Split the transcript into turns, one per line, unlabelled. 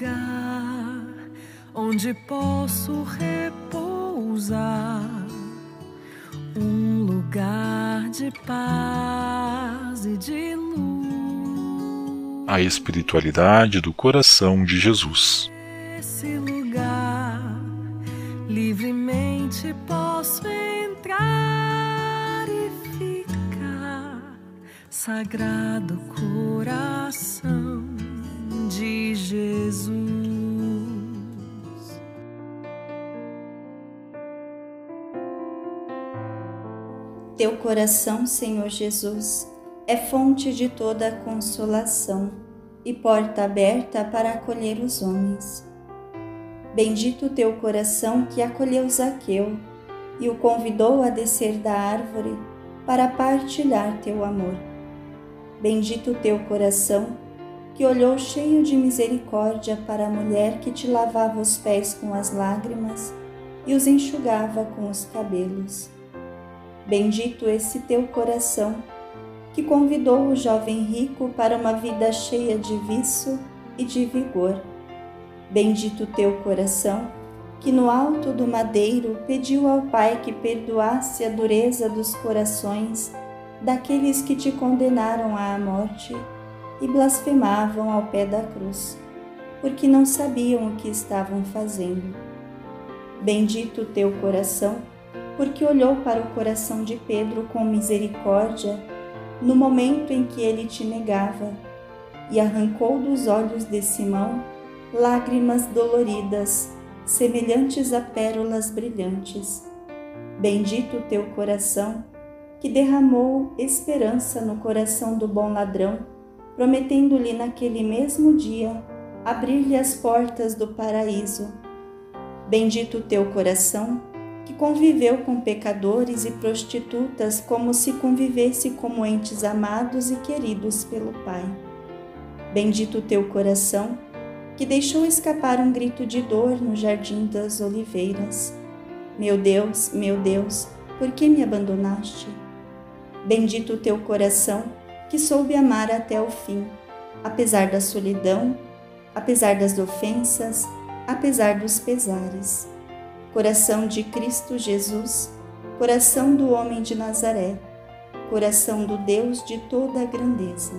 lugar onde posso repousar, um lugar de paz e de luz.
A espiritualidade do coração de Jesus.
Esse lugar livremente posso entrar e ficar, sagrado coração
Teu coração, Senhor Jesus, é fonte de toda consolação e porta aberta para acolher os homens. Bendito teu coração que acolheu Zaqueu e o convidou a descer da árvore para partilhar teu amor. Bendito teu coração que olhou cheio de misericórdia para a mulher que te lavava os pés com as lágrimas e os enxugava com os cabelos. Bendito esse teu coração, que convidou o jovem rico para uma vida cheia de vício e de vigor. Bendito teu coração, que no alto do madeiro pediu ao Pai que perdoasse a dureza dos corações daqueles que te condenaram à morte e blasfemavam ao pé da cruz, porque não sabiam o que estavam fazendo. Bendito teu coração, porque olhou para o coração de Pedro com misericórdia no momento em que ele te negava e arrancou dos olhos de Simão lágrimas doloridas, semelhantes a pérolas brilhantes. Bendito o teu coração, que derramou esperança no coração do bom ladrão, prometendo-lhe naquele mesmo dia abrir-lhe as portas do paraíso. Bendito o teu coração, que conviveu com pecadores e prostitutas como se convivesse como entes amados e queridos pelo Pai. Bendito teu coração, que deixou escapar um grito de dor no jardim das oliveiras. Meu Deus, meu Deus, por que me abandonaste? Bendito teu coração, que soube amar até o fim, apesar da solidão, apesar das ofensas, apesar dos pesares coração de Cristo Jesus, coração do homem de Nazaré, coração do Deus de toda a grandeza.